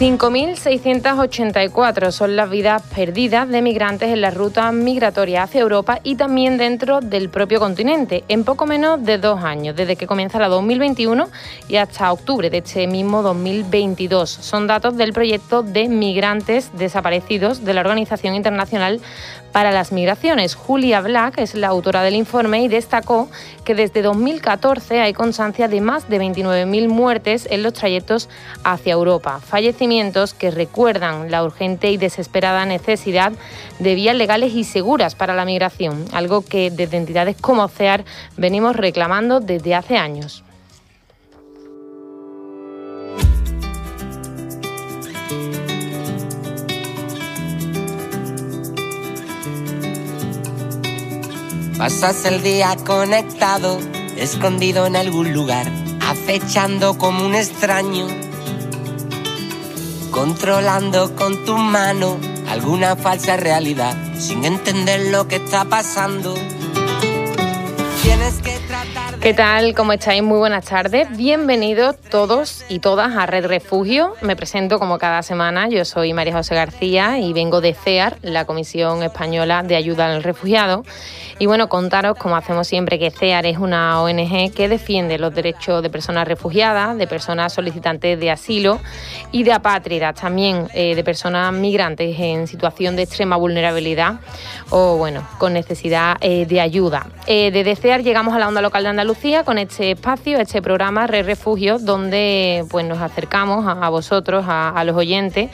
5.684 son las vidas perdidas de migrantes en la ruta migratoria hacia Europa y también dentro del propio continente, en poco menos de dos años, desde que comienza la 2021 y hasta octubre de este mismo 2022. Son datos del proyecto de migrantes desaparecidos de la Organización Internacional para las Migraciones. Julia Black es la autora del informe y destacó que desde 2014 hay constancia de más de 29.000 muertes en los trayectos hacia Europa, fallecimientos que recuerdan la urgente y desesperada necesidad de vías legales y seguras para la migración, algo que desde entidades como CEAR venimos reclamando desde hace años. Pasas el día conectado, escondido en algún lugar, acechando como un extraño, controlando con tu mano alguna falsa realidad, sin entender lo que está pasando. ¿Qué tal? ¿Cómo estáis? Muy buenas tardes. Bienvenidos todos y todas a Red Refugio. Me presento como cada semana. Yo soy María José García y vengo de CEAR, la Comisión Española de Ayuda al Refugiado. Y bueno, contaros, como hacemos siempre, que CEAR es una ONG que defiende los derechos de personas refugiadas, de personas solicitantes de asilo y de apátridas, también eh, de personas migrantes en situación de extrema vulnerabilidad o, bueno, con necesidad eh, de ayuda. Eh, desde CEAR llegamos a la onda local de Andalucía Lucía con este espacio, este programa Re Refugio, donde pues nos acercamos a, vosotros, a, los oyentes.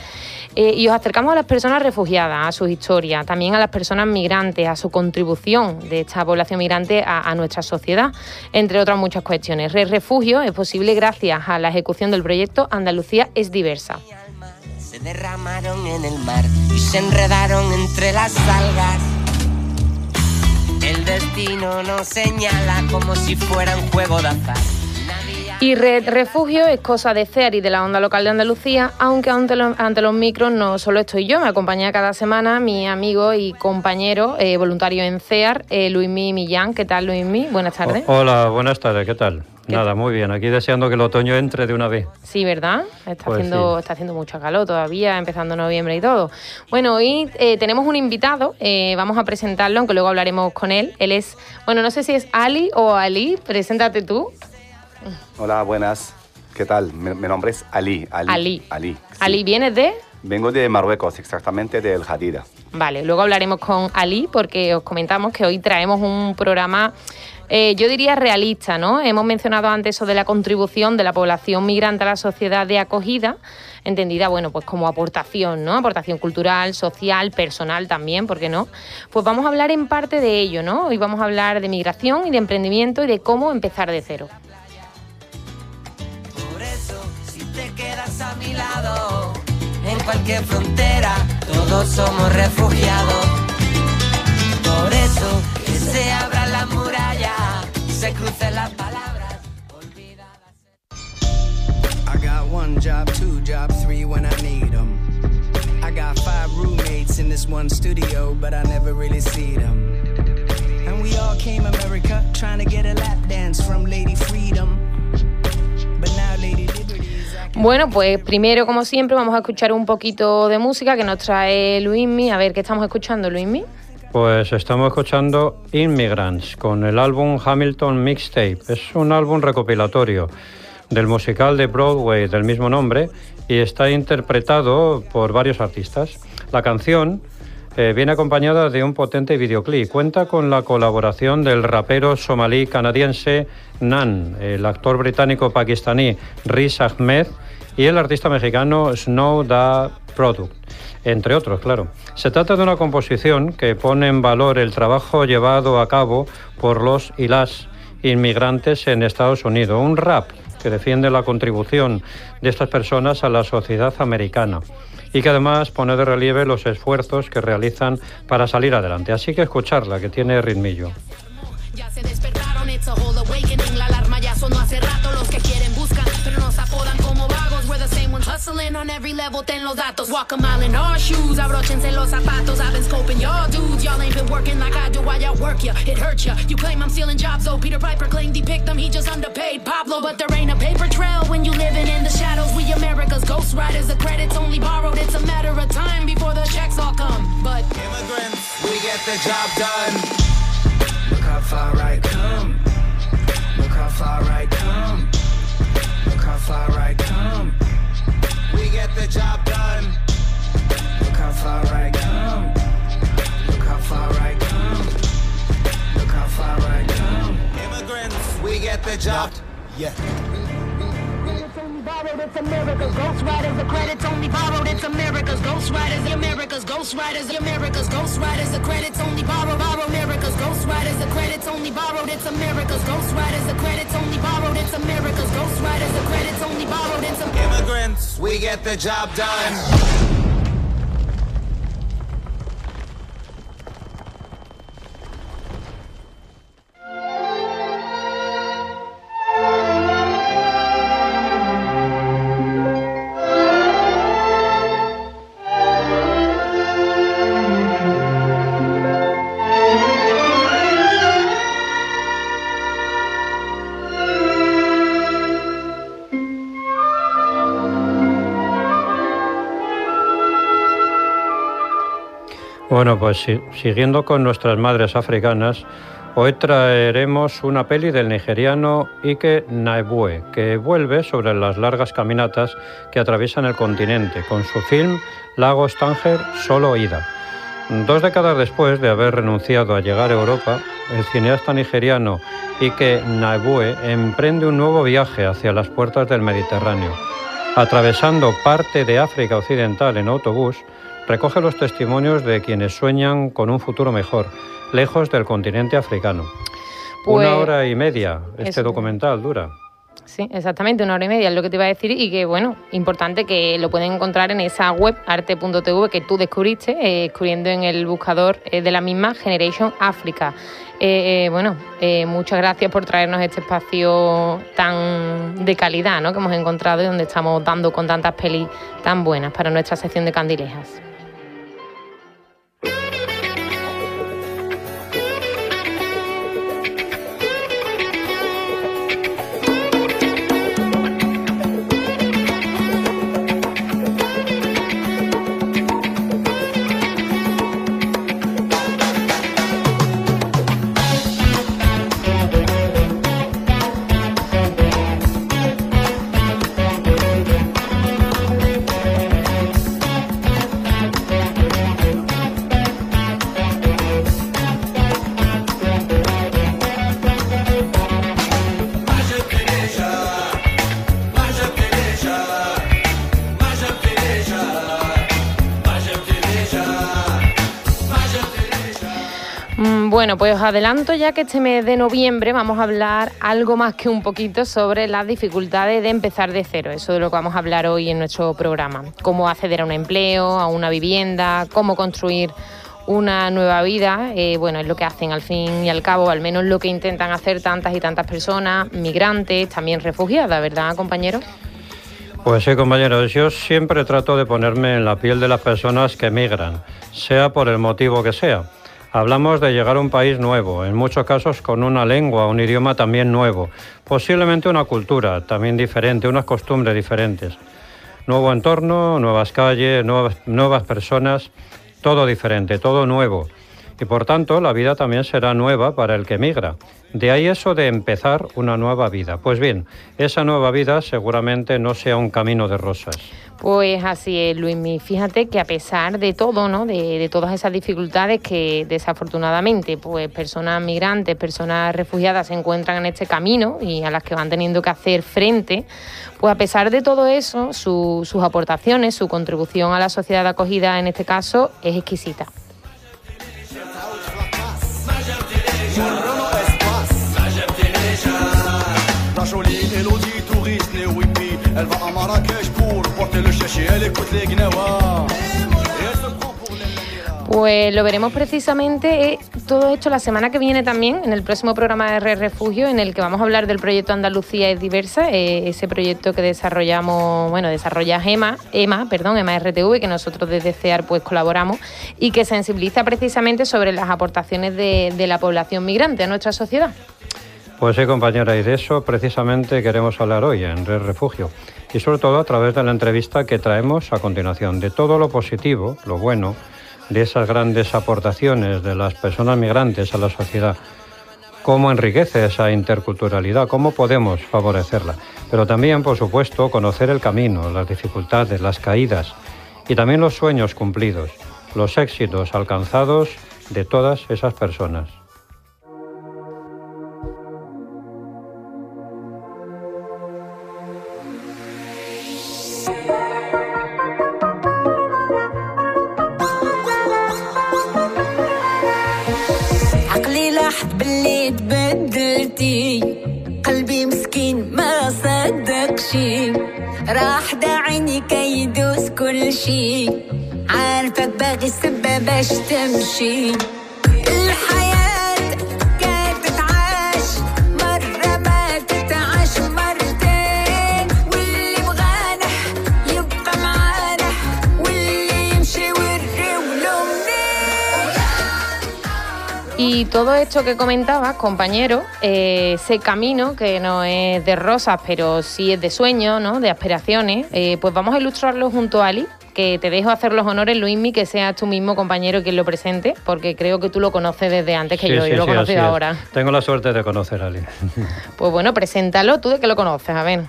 Eh, y os acercamos a las personas refugiadas, a su historia, también a las personas migrantes, a su contribución de esta población migrante a, nuestra sociedad, entre otras muchas cuestiones. Re Refugio es posible gracias a la ejecución del proyecto Andalucía es diversa. Se derramaron en el mar y se enredaron entre las algas el destino nos señala como si fuera un juego de azar. Y Red Refugio es cosa de CEAR y de la onda local de Andalucía, aunque ante los, ante los micros no solo estoy yo, me acompaña cada semana mi amigo y compañero eh, voluntario en CEAR, eh, Luismi Millán. ¿Qué tal, Luismi? Buenas tardes. hola, buenas tardes, ¿qué tal? Nada, muy bien. Aquí deseando que el otoño entre de una vez. Sí, ¿verdad? Está, pues haciendo, está haciendo mucho calor todavía, empezando noviembre y todo. Bueno, hoy eh, tenemos un invitado, eh, vamos a presentarlo, aunque luego hablaremos con él. Él es, bueno, no sé si es Ali o Ali, preséntate tú. Hola, buenas. ¿Qué tal? Mi, nombre es Ali. Ali. Ali. Ali, ¿vienes de? Vengo de Marruecos, exactamente del Jadida. Vale, luego hablaremos con Ali porque os comentamos que hoy traemos un programa eh, yo diría realista, ¿no? Hemos mencionado antes eso de la contribución de la población migrante a la sociedad de acogida, entendida, bueno, pues como aportación, ¿no? Aportación cultural, social, personal también, ¿por qué no? Pues vamos a hablar en parte de ello, ¿no? Hoy vamos a hablar de migración y de emprendimiento y de cómo empezar de cero. En cualquier frontera, todos somos refugiados. Por eso, que se se crucen las palabras olvidadas. I got one job, two job, three when I need them. I got five roommates in this one studio, but I never really see them. And we all came America trying to get a lap dance from Lady Freedom. Bueno, pues primero, como siempre, vamos a escuchar un poquito de música que nos trae Luismi. A ver, ¿qué estamos escuchando, Luismi? Pues estamos escuchando Immigrants con el álbum Hamilton Mixtape. Es un álbum recopilatorio del musical de Broadway del mismo nombre y está interpretado por varios artistas. La canción eh, viene acompañada de un potente videoclip. Cuenta con la colaboración del rapero somalí canadiense Nan, el actor británico pakistaní Riz Ahmed y el artista mexicano Snow Da Product entre otros, claro. Se trata de una composición que pone en valor el trabajo llevado a cabo por los y las inmigrantes en Estados Unidos, un rap que defiende la contribución de estas personas a la sociedad americana y que además pone de relieve los esfuerzos que realizan para salir adelante. Así que escucharla, que tiene ritmillo. On every level, ten los datos. Walk a mile in our shoes, abrochense los zapatos. I've been scoping y'all dudes. Y'all ain't been working like I do. Why y'all work ya? It hurt ya. You claim I'm stealing jobs, though. Peter Piper claimed he picked them. He just underpaid Pablo. But there ain't a paper trail when you living in the shadows. We America's ghost riders. The credits only borrowed. It's a matter of time before the checks all come. But immigrants, we get the job done. Look how far I come. Look how far I come. Look how far I come. We get the job done. Look how far I come. Look how far I come. Look how far I come. Immigrants, we get the job. Yeah. Borrowed, it's America's Ghost Riders. The credits only borrowed, it's America's Ghost Riders. The America's Ghost Riders. The America's Ghost Riders. The credits only borrowed, borrowed. America's Ghost Riders. The credits only borrowed, it's America's Ghost Riders. The credits only borrowed, it's America's Ghost Riders. The credits only borrowed, it's Immigrants, we get the job done. Bueno, pues si- siguiendo con nuestras madres africanas, hoy traeremos una peli del nigeriano Ike Naebue, que vuelve sobre las largas caminatas que atraviesan el continente, con su film Lagos Tánger, Solo Ida. Dos décadas después de haber renunciado a llegar a Europa, el cineasta nigeriano Ike Naebue emprende un nuevo viaje hacia las puertas del Mediterráneo. Atravesando parte de África Occidental en autobús, recoge los testimonios de quienes sueñan con un futuro mejor, lejos del continente africano. Pues- Una hora y media este Eso. documental dura. Sí, exactamente, una hora y media es lo que te iba a decir y que, bueno, importante que lo pueden encontrar en esa web arte.tv que tú descubriste, eh, escribiendo en el buscador eh, de la misma Generation Africa. Eh, eh, bueno, eh, muchas gracias por traernos este espacio tan de calidad ¿no? que hemos encontrado y donde estamos dando con tantas pelis tan buenas para nuestra sección de candilejas. Pues adelanto ya que este mes de noviembre vamos a hablar algo más que un poquito sobre las dificultades de empezar de cero. Eso de lo que vamos a hablar hoy en nuestro programa. Cómo acceder a un empleo, a una vivienda, cómo construir una nueva vida. Eh, bueno, es lo que hacen al fin y al cabo, al menos lo que intentan hacer tantas y tantas personas, migrantes, también refugiadas, ¿verdad, compañero? Pues sí, compañeros, yo siempre trato de ponerme en la piel de las personas que emigran, sea por el motivo que sea. Hablamos de llegar a un país nuevo, en muchos casos con una lengua, un idioma también nuevo, posiblemente una cultura también diferente, unas costumbres diferentes. Nuevo entorno, nuevas calles, nuevas, personas, todo diferente, todo nuevo. Y por tanto, la vida también será nueva para el que emigra. De ahí eso de empezar una nueva vida. Pues bien, esa nueva vida seguramente no sea un camino de rosas. Pues así es, Luismi. Fíjate que a pesar de todo, ¿no? De, todas esas dificultades que desafortunadamente, pues personas migrantes, personas refugiadas se encuentran en este camino y a las que van teniendo que hacer frente, pues a pesar de todo eso, su- sus aportaciones, su contribución a la sociedad acogida en este caso es exquisita. Pues lo veremos precisamente eh, todo esto la semana que viene también, en el próximo programa de Red Refugio, en el que vamos a hablar del proyecto Andalucía es diversa, eh, ese proyecto que desarrollamos, bueno, desarrolla EMA, EMA, perdón, EMA RTV, que nosotros desde CEAR pues colaboramos y que sensibiliza precisamente sobre las aportaciones de la población migrante a nuestra sociedad. Pues sí, compañera, y de eso precisamente queremos hablar hoy en Red Refugio. Y sobre todo a través de la entrevista que traemos a continuación, de todo lo positivo, lo bueno, de esas grandes aportaciones de las personas migrantes a la sociedad. Cómo enriquece esa interculturalidad, cómo podemos favorecerla. Pero también, por supuesto, conocer el camino, las dificultades, las caídas y también los sueños cumplidos, los éxitos alcanzados de todas esas personas. Y todo esto que comentabas, compañero, eh, ese camino que no es de rosas, pero sí es de sueños, ¿no? de aspiraciones, eh, pues vamos a ilustrarlo junto a Ali, que te dejo hacer los honores, Luismi, que seas tú mismo compañero quien lo presente, porque creo que tú lo conoces desde antes que Sí, yo, sí, yo lo sí, es. ahora. Tengo la suerte de conocer a Ali. Pues bueno, preséntalo, tú de que lo conoces, a ver.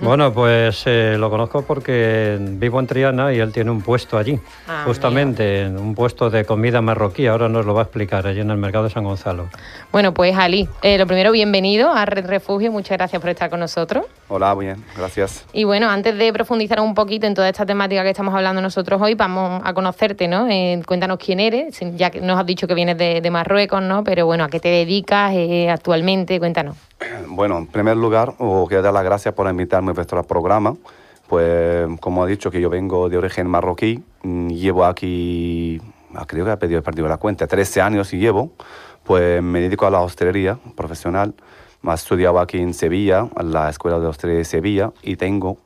Bueno, pues eh, lo conozco porque vivo en Triana y él tiene un puesto allí, Ah, justamente, en un puesto de comida marroquí. Ahora nos lo va a explicar allí en el mercado de San Gonzalo. Bueno, pues Ali, eh, lo primero, bienvenido a Red Refugio, muchas gracias por estar con nosotros. Hola, muy bien, gracias. Y bueno, antes de profundizar un poquito en toda esta temática que estamos hablando nosotros hoy, vamos a conocerte, ¿no? Eh, cuéntanos quién eres, ya que nos has dicho que vienes de, de Marruecos, ¿no? Pero bueno, ¿a qué te dedicas eh, actualmente? Cuéntanos. Bueno, en primer lugar, os quiero dar las gracias por invitarme a vuestro programa. Pues, como ha dicho, que yo vengo de origen marroquí, mm, llevo aquí, ah, creo que he perdido, he perdido la cuenta, 13 años y llevo. Pues me dedico a la hostelería profesional. He estudiado aquí en Sevilla, en la Escuela de Hostelería de Sevilla, y tengo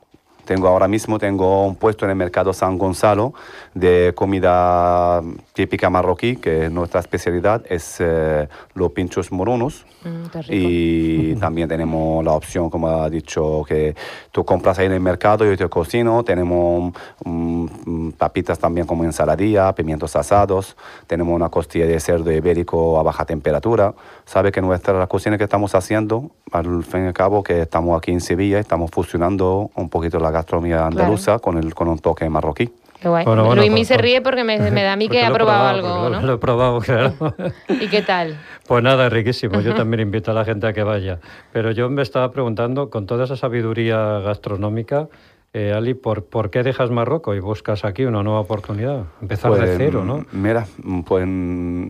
Tengo ahora mismo tengo un puesto en el mercado San Gonzalo de comida típica marroquí, que nuestra especialidad es eh, los pinchos morunos. Mm. Y también tenemos la opción, como ha dicho, que tú compras ahí en el mercado, yo te cocino. Tenemos mm, papitas también como ensaladilla, pimientos asados. Tenemos una costilla de cerdo ibérico a baja temperatura. Sabe que nuestra cocina que estamos haciendo, al fin y al cabo, que estamos aquí en Sevilla, estamos fusionando un poquito la gastronomía andaluza con, el, con un toque marroquí. Qué guay. Bueno, bueno, Luismi pues- se ríe porque me, me da a mí que ha probado porque algo, lo- ¿no? Lo he probado, claro. ¿Y qué tal? Pues nada, riquísimo. Yo también invito a la gente a que vaya. Pero yo me estaba preguntando, con toda esa sabiduría gastronómica, eh, Ali, ¿por, ¿por qué dejas Marruecos y buscas aquí una nueva oportunidad? Empezar de Pues, cero, ¿no? Mira, pues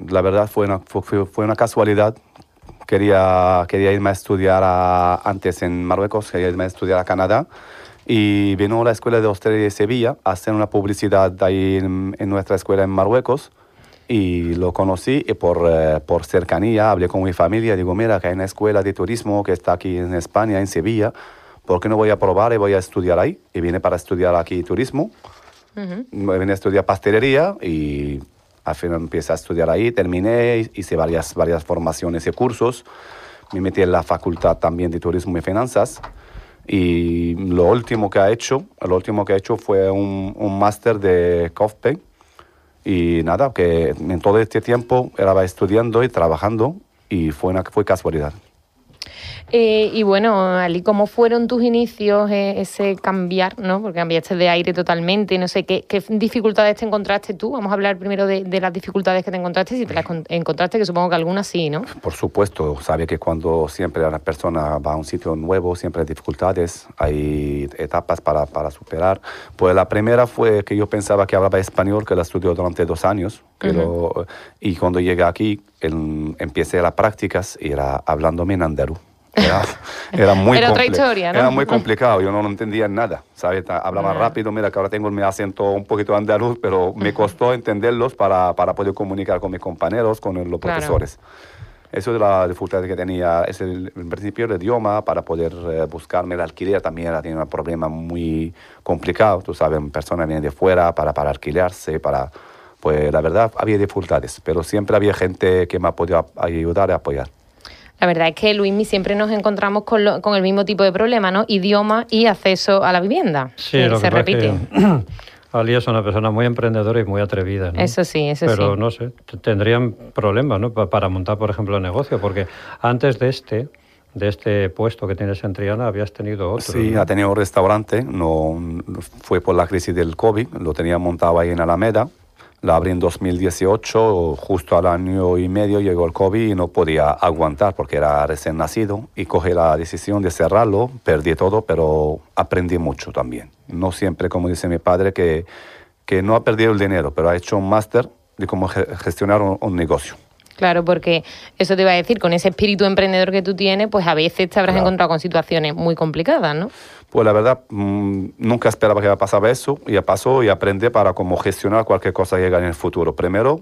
la verdad fue una, fue- fue, fue una casualidad. Quería, quería irme a estudiar a- antes en Marruecos, quería irme a estudiar a Canadá. Y vino a la Escuela de Hostelería de Sevilla a hacer una publicidad ahí en, en nuestra escuela en Marruecos. Y lo conocí y por, eh, por cercanía hablé con mi familia. Digo, mira, que hay una escuela de turismo que está aquí en España, en Sevilla. ¿Por qué no voy a probar y voy a estudiar ahí? Y vine para estudiar aquí turismo. Ujú. Me vine a estudiar pastelería y al final empecé a estudiar ahí, terminé, hice varias, varias formaciones y cursos. Me metí en la facultad también de turismo y finanzas. Y lo último que ha hecho, lo último que ha hecho fue un, un máster de COFPE. Y nada, que en todo este tiempo era estudiando y trabajando y fue una fue casualidad. Eh, y bueno, Ali, ¿cómo fueron tus inicios, eh, ese cambiar, ¿no? Porque cambiaste de aire totalmente, no sé, ¿qué, qué dificultades te encontraste tú? Vamos a hablar primero de, de las dificultades que te encontraste, si te las con- encontraste, que supongo que algunas sí, ¿no? Por supuesto, sabe que cuando siempre una persona va a un sitio nuevo, siempre hay dificultades, hay etapas para, para superar. Pues la primera fue que yo pensaba que hablaba español, que la estudió durante dos años, que lo- y cuando llegué aquí, el- empecé las prácticas y era hablándome en andaluz. Era, era muy Era otra historia, ¿no? Era muy complicado, yo no lo entendía nada, ¿sabes? Hablaba rápido, mira que ahora tengo mi acento un poquito andaluz, pero me costó entenderlos para, para poder comunicar con mis compañeros, con los Claro. profesores. Eso es la dificultad que tenía, es el, en principio el idioma, para poder eh, buscarme el alquiler también era tenía un problema muy complicado, tú sabes, una persona viene de fuera para, para alquilarse, para... Pues la verdad había dificultades, pero siempre había gente que me ha podido ayudar y apoyar. La verdad es que, Luismi, siempre nos encontramos con, lo- con el mismo tipo de problema, ¿no? Idioma y acceso a la vivienda. Sí, que lo se que repite. que Ali es una persona muy emprendedora y muy atrevida. ¿no? Eso sí, eso Pero sí. no sé, tendrían problemas ¿no? Pa- para montar, por ejemplo, el negocio, porque antes de este, de este puesto que tienes en Triana, habías tenido otro. Sí, ¿no? ha tenido un restaurante, no fue por la crisis del COVID, lo tenía montado ahí en Alameda, la abrí en 2018, justo al año y medio llegó el COVID y no podía aguantar porque era recién nacido y cogí la decisión de cerrarlo, perdí todo, pero aprendí mucho también. No siempre, como dice mi padre, que, que no ha perdido el dinero, pero ha hecho un máster de cómo ge- gestionar un- un negocio. Claro, porque eso te iba a decir, con ese espíritu emprendedor que tú tienes, pues a veces te habrás Claro. encontrado con situaciones muy complicadas, ¿no? Pues la verdad, mm, nunca esperaba que pasaba eso, y ya pasó y aprendí para cómo gestionar cualquier cosa que llega en el futuro. Primero,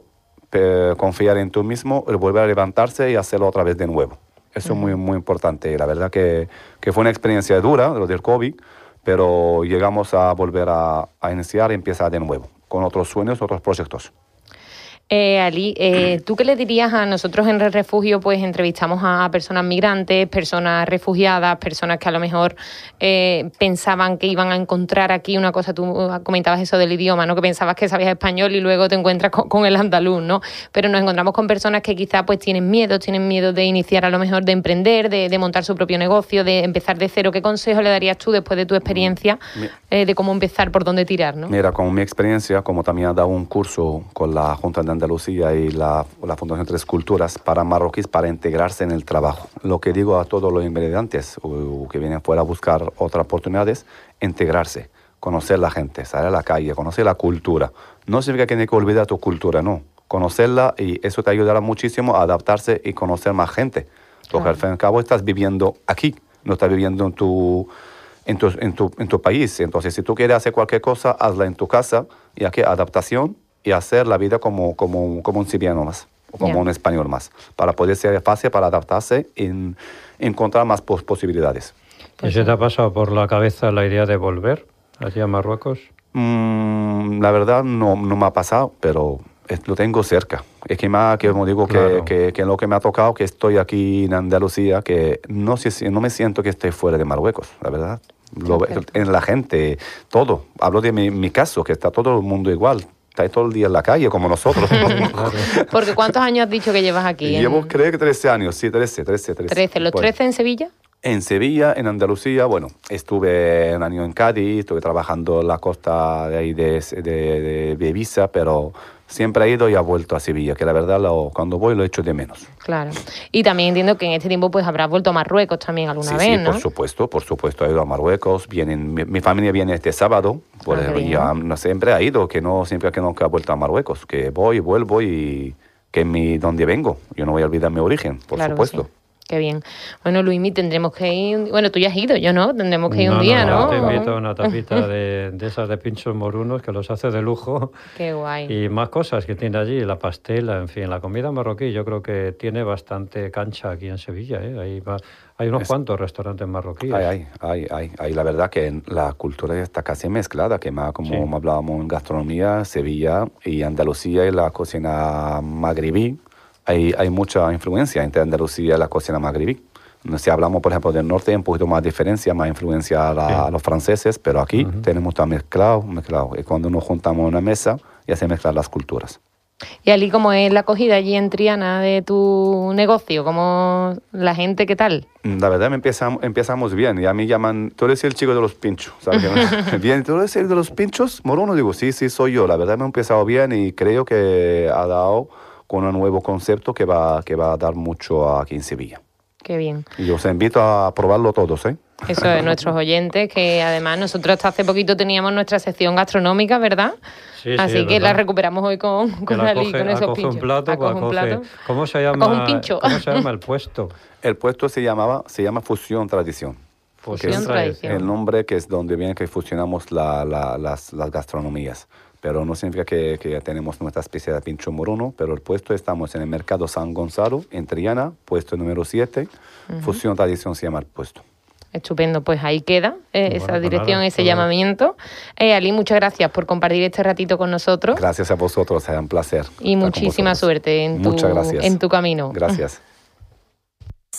pe- confiar en tú mismo, volver a levantarse y hacerlo otra vez de nuevo. Eso es muy, muy importante. La verdad que, que fue una experiencia dura, lo del COVID, pero llegamos a volver a, a iniciar y empezar de nuevo, con otros sueños, otros proyectos. Eh, Ali, eh, ¿tú qué le dirías a nosotros en Red Refugio? Pues entrevistamos a personas migrantes, personas refugiadas, personas que a lo mejor eh, pensaban que iban a encontrar aquí una cosa, tú comentabas eso del idioma, ¿no? Que pensabas que sabías español y luego te encuentras con, con el andaluz, ¿no? Pero nos encontramos con personas que quizá pues tienen miedo, tienen miedo de iniciar a lo mejor de emprender, de, de montar su propio negocio, de empezar de cero. ¿Qué consejo le darías tú después de tu experiencia Mi- eh, de cómo empezar, por dónde tirar, ¿no? Mira, con mi experiencia, como también he dado un curso con la Junta de Andalucía y la, la Fundación Tres Culturas para marroquíes para integrarse en el trabajo. Lo que digo a todos los inmigrantes o, o que vienen fuera a buscar otras oportunidades, integrarse, conocer la gente, salir a la calle, conocer la cultura. No significa que tienes que olvidar tu cultura, no. Conocerla y eso te ayudará muchísimo a adaptarse y conocer más gente. Porque al fin y al cabo estás viviendo aquí, no estás viviendo en tu, en tu, en tu, en tu país. Entonces, si tú quieres hacer cualquier cosa, hazla en tu casa y aquí adaptación y hacer la vida como, como, como un siriano más, o como Ya. un español más, para poder ser fácil para adaptarse y encontrar más pos- posibilidades. ¿Y se te ha pasado por la cabeza la idea de volver allí a Marruecos? Mm, la verdad no, no me ha pasado, pero lo tengo cerca. Es que más, que como digo, que, Claro. que, que lo que me ha tocado, que estoy aquí en Andalucía, que no, no me siento que esté fuera de Marruecos, la verdad. Lo en la gente, todo. Hablo de mi, mi caso, que está todo el mundo igual. Está ahí todo el día en la calle, como nosotros. Porque ¿cuántos años has dicho que llevas aquí? En- Llevo, creo que 13 años, sí, 13, 13, 13. 13. ¿Los Pues, 13 en Sevilla? En Sevilla, en Andalucía, bueno, estuve un año en Cádiz, estuve trabajando en la costa de ahí de, de, de Ibiza, pero siempre he ido y he vuelto a Sevilla, que la verdad lo- cuando voy lo echo de menos. Claro. Y también entiendo que en este tiempo pues habrás vuelto a Marruecos también alguna sí, vez, sí, ¿no? por supuesto, por supuesto, he ido a Marruecos, vienen, mi, mi familia viene este sábado, por, Ah, ya no siempre ha ido, que no siempre que nunca he vuelto a Marruecos, que voy, vuelvo y que es mi, donde vengo, yo no voy a olvidar mi origen, por Claro supuesto. Qué bien. Bueno, Luismi, tendremos que ir. un- Bueno, tú ya has ido, yo no. Tendremos que ir un No, día, no, ¿no? Te invito a una tapita de, de esas de pinchos morunos que los hace de lujo Qué guay. y más cosas que tiene allí, la pastela, en fin, la comida marroquí yo creo que tiene bastante cancha aquí en Sevilla. ¿eh? Hay, va- hay unos Es- cuantos restaurantes marroquíes. Hay, hay, hay, hay. La verdad que la cultura está casi mezclada, que más como Sí. hablábamos en gastronomía, Sevilla y Andalucía y la cocina magrebí, hay, hay mucha influencia entre Andalucía y la cocina magrebí. Si hablamos, por ejemplo, del norte, hay un poquito más diferencia, más influencia a, la- Sí. a los franceses, pero aquí tenemos todo mezclado, mezclado. Y cuando nos juntamos en una mesa, ya se mezclan las culturas. Y Ali, ¿cómo es la acogida allí en Triana de tu negocio? ¿Cómo la gente, qué tal? La verdad me empezamos, empezamos bien y a mí llaman, tú eres el chico de los pinchos, ¿sabes? bien, tú eres el de los pinchos, Morono, digo, sí, sí, soy yo. La verdad me ha empezado bien y creo que ha dado con un nuevo concepto que va, que va a dar mucho aquí en Sevilla. Qué bien. Y os invito a probarlo todos, ¿eh? Eso de nuestros oyentes, que además nosotros hasta hace poquito teníamos nuestra sección gastronómica, ¿verdad? Sí, sí, Así es que la recuperamos hoy con, con la Ali, coge- con esos pinchos. un plato, Acoge un plato. ¿Cómo se llama? Un pincho. ¿Cómo se llama el puesto? El puesto se llamaba, se llama Fusión Tradición. Fusión que es Tradición. El nombre que es donde viene que fusionamos la- la- las, las gastronomías. Pero no significa que, que ya tenemos nuestra especie de pincho moruno, pero el puesto estamos en el mercado San Gonzalo, en Triana, puesto número 7. Fusión Tradición se llama el puesto. Estupendo, pues ahí queda eh, Bueno, esa pues dirección, nada, ese llamamiento. Eh, Ali, muchas gracias por compartir este ratito con nosotros Gracias a vosotros, es un placer. y muchísima suerte en tu, en tu camino. Gracias.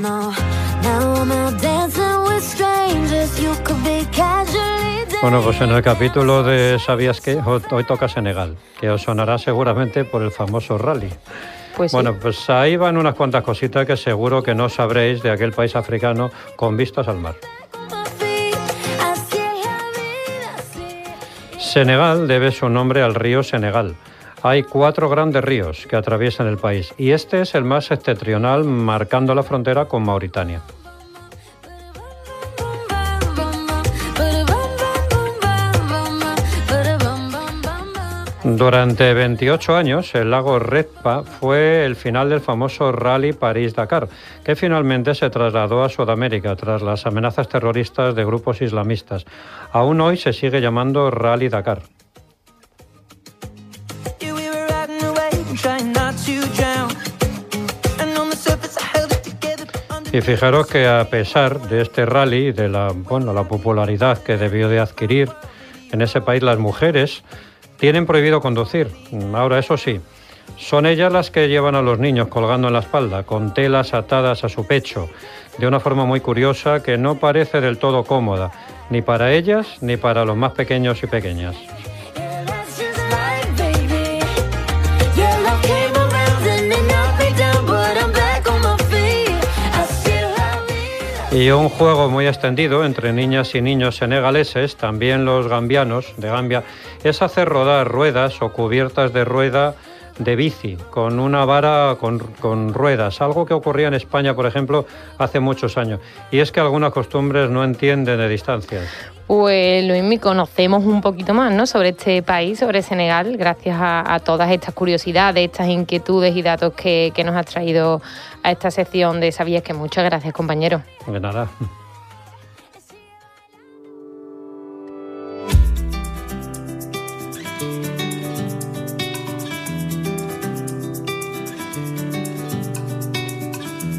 No, now I'm out dancing with strangers. You could be casually Bueno, pues en el capítulo de ¿Sabías que? Ho- Hoy toca Senegal, que os sonará seguramente por el famoso rally. Pues sí. Bueno, pues ahí van unas cuantas cositas que seguro que no sabréis de aquel país africano con vistas al mar. Senegal debe su nombre al río Senegal. Hay cuatro grandes ríos que atraviesan el país y este es el más septentrional marcando la frontera con Mauritania. Durante 28 años, el lago Redpa fue el final del famoso Rally París-Dakar, que finalmente se trasladó a Sudamérica tras las amenazas terroristas de grupos islamistas. Aún hoy se sigue llamando Rally Dakar. Y fijaros que a pesar de este rally de la, bueno, la popularidad que debió de adquirir en ese país las mujeres, tienen prohibido conducir. Ahora, eso sí, son ellas las que llevan a los niños colgando en la espalda, con telas atadas a su pecho, de una forma muy curiosa que no parece del todo cómoda, ni para ellas ni para los más pequeños y pequeñas. Y un juego muy extendido entre niñas y niños senegaleses, también los gambianos de Gambia, es hacer rodar ruedas o cubiertas de rueda de bici con una vara con, con ruedas, algo que ocurría en España, por ejemplo, hace muchos años. Y es que algunas costumbres no entienden de distancias. Pues Luismi, conocemos un poquito más ¿no? sobre este país, sobre Senegal, gracias a, a todas estas curiosidades, estas inquietudes y datos que, que nos has traído a esta sección de Sabías que. Muchas gracias, compañero. De nada.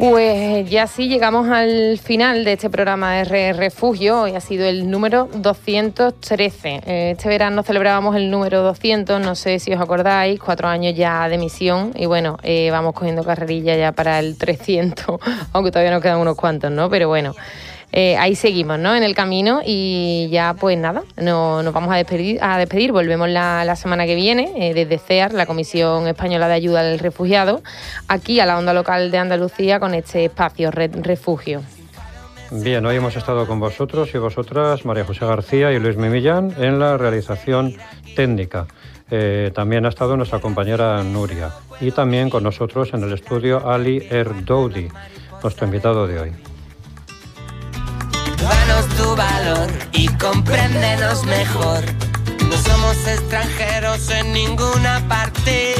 Pues ya sí llegamos al final de este programa de Re- Refugio. Hoy ha sido el número 213. Eh, Este verano celebrábamos el número 200, no sé si os acordáis, cuatro años ya de misión. Y bueno, eh, vamos cogiendo carrerilla ya para el 300, aunque todavía nos quedan unos cuantos, ¿no? Pero bueno. Eh, ahí seguimos, ¿no? En el camino y ya pues nada, no, nos vamos a despedir, a despedir. volvemos la, semana que viene eh, desde CEAR, la Comisión Española de Ayuda al Refugiado, aquí a la onda local de Andalucía con este espacio Red Refugio. Bien, hoy hemos estado con vosotros y vosotras, María José García y Luis Mimillán, en la realización técnica. Eh, también ha estado nuestra compañera Nuria y también con nosotros en el estudio Ali Erdoudi, nuestro invitado de hoy. Y compréndenos mejor. No somos extranjeros en ninguna parte,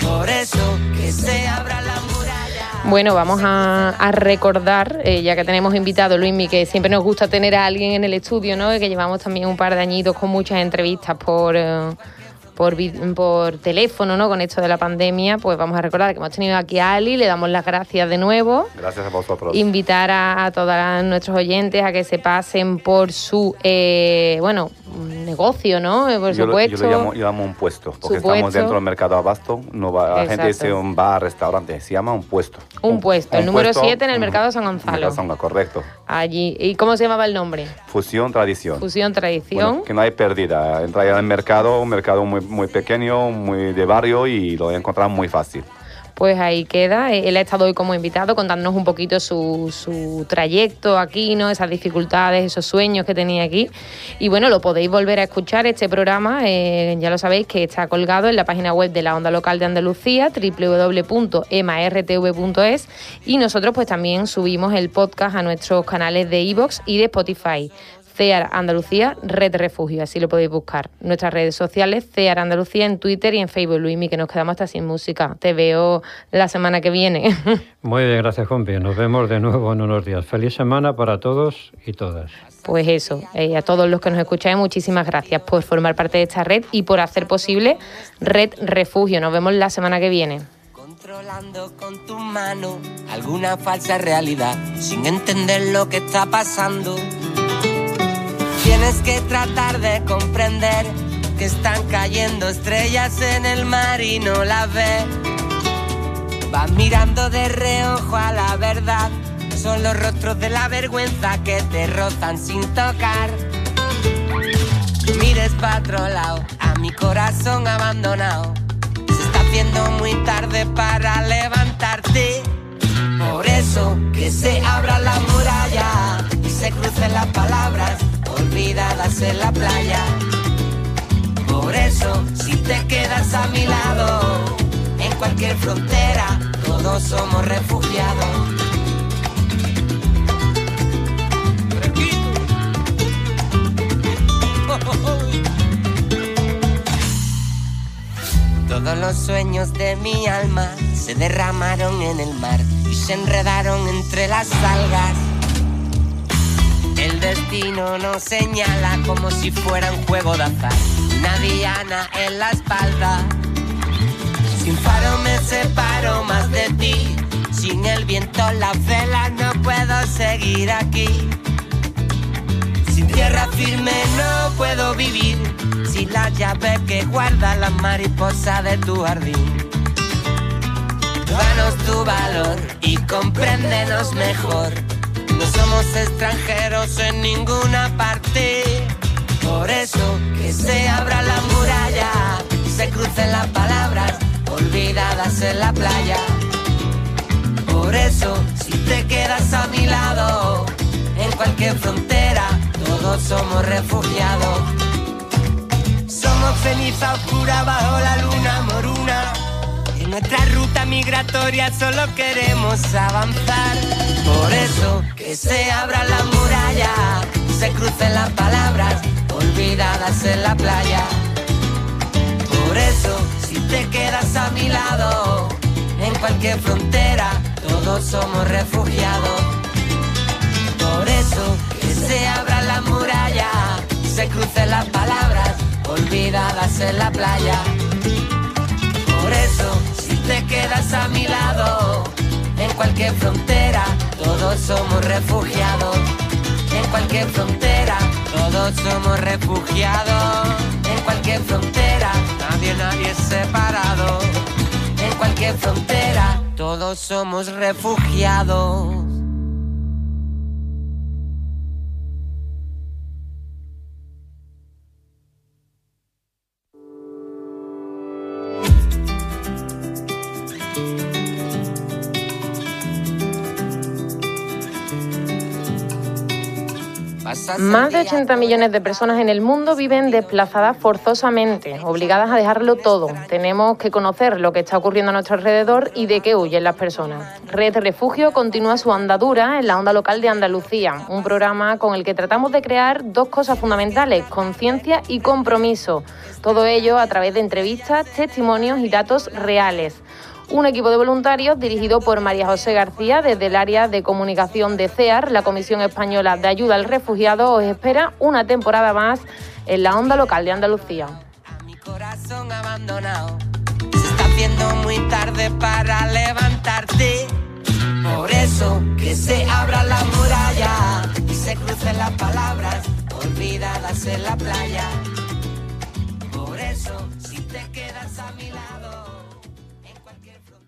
por eso que se abra la muralla. Bueno, vamos a, a recordar, eh, ya que tenemos invitado Luismi, que siempre nos gusta tener a alguien en el estudio, ¿no? Y que llevamos también un par de añitos con muchas entrevistas por, eh, por, por teléfono, ¿no? Con esto de la pandemia, pues vamos a recordar que hemos tenido aquí a Ali, le damos las gracias de nuevo. Gracias a vosotros. Invitar a, a todos nuestros oyentes a que se pasen por su, eh, bueno, negocio, ¿no? Eh, Por yo, lo- supuesto. yo lo llamo, yo llamo un puesto, porque Supuesto. estamos dentro del mercado abasto. No va, la gente dice un bar, restaurante, se llama un puesto. Un puesto, el número puesto, siete en el mercado San en el Gonzalo. San Gonzalo, correcto. Allí. ¿Y cómo se llamaba el nombre? Fusión, tradición. Fusión Tradición. Bueno, que no hay pérdida. Entrar en el mercado, un mercado muy, muy pequeño, muy de barrio y lo voy a encontrar muy fácil. Pues ahí queda. Eh, Él ha estado hoy como invitado contándonos un poquito su, su trayecto aquí, ¿no? Esas dificultades, esos sueños que tenía aquí. Y bueno, lo podéis volver a escuchar este programa, eh, ya lo sabéis que está colgado en la página web de la Onda Local de Andalucía, www.emartv.es y nosotros pues también subimos el podcast a nuestros canales de iVoox y de Spotify. CEAR Andalucía, Red Refugio, así lo podéis buscar. Nuestras redes sociales, CEAR Andalucía en Twitter y en Facebook. Luismi, que nos quedamos hasta sin música. Te veo la semana que viene. Muy bien, gracias, compi. Nos vemos de nuevo en unos días. Feliz semana para todos y todas. Pues eso, eh, a todos los que nos escucháis, muchísimas gracias por formar parte de esta red y por hacer posible Red Refugio. Nos vemos la semana que viene. Controlando con tu mano alguna falsa realidad sin entender lo que está pasando. Tienes que tratar de comprender que están cayendo estrellas en el mar y no las ves. Vas mirando de reojo a la verdad. Son los rostros de la vergüenza que te rozan sin tocar. Mires para otro lado, a mi corazón abandonado. Se está haciendo muy tarde para levantarte. Por eso que se abra la muralla y se crucen las palabras en la playa. Por eso, si te quedas a mi lado, en cualquier frontera, todos somos refugiados. Todos los sueños de mi alma se derramaron en el mar y se enredaron entre las algas. El destino nos señala como si fuera un juego de azar, una diana en la espalda. Sin faro me separo más de ti, sin el viento las velas no puedo seguir aquí. Sin tierra firme no puedo vivir, sin la llave que guarda la mariposa de tu jardín. Danos tu valor y compréndenos mejor. No somos extranjeros en ninguna parte. Por eso que se abra la muralla, se crucen las palabras olvidadas en la playa. Por eso, si te quedas a mi lado, en cualquier frontera, todos somos refugiados. Somos ceniza oscura bajo la luna moruna. Nuestra ruta migratoria solo queremos avanzar. Por eso, que se abra la muralla, se crucen las palabras olvidadas en la playa. Por eso, si te quedas a mi lado, en cualquier frontera, todos somos refugiados. Por eso, que se abra la muralla, se crucen las palabras olvidadas en la playa. Por eso, si te quedas a mi lado, en cualquier frontera, todos somos refugiados. En cualquier frontera, todos somos refugiados. En cualquier frontera, nadie, nadie es separado. En cualquier frontera, todos somos refugiados. Más de 80 millones de personas en el mundo viven desplazadas forzosamente, obligadas a dejarlo todo. Tenemos que conocer lo que está ocurriendo a nuestro alrededor y de qué huyen las personas. Red Refugio continúa su andadura en la onda local de Andalucía, un programa con el que tratamos de crear dos cosas fundamentales, conciencia y compromiso. Todo ello a través de entrevistas, testimonios y datos reales. Un equipo de voluntarios dirigido por María José García desde el área de comunicación de CEAR, la Comisión Española de Ayuda al Refugiado, os espera una temporada más en la onda local de Andalucía. A mi corazón abandonado. Se está haciendo muy tarde para levantarte. Por eso que se abra la muralla y se crucen las palabras olvidadas en la playa. Por eso si te quedas a.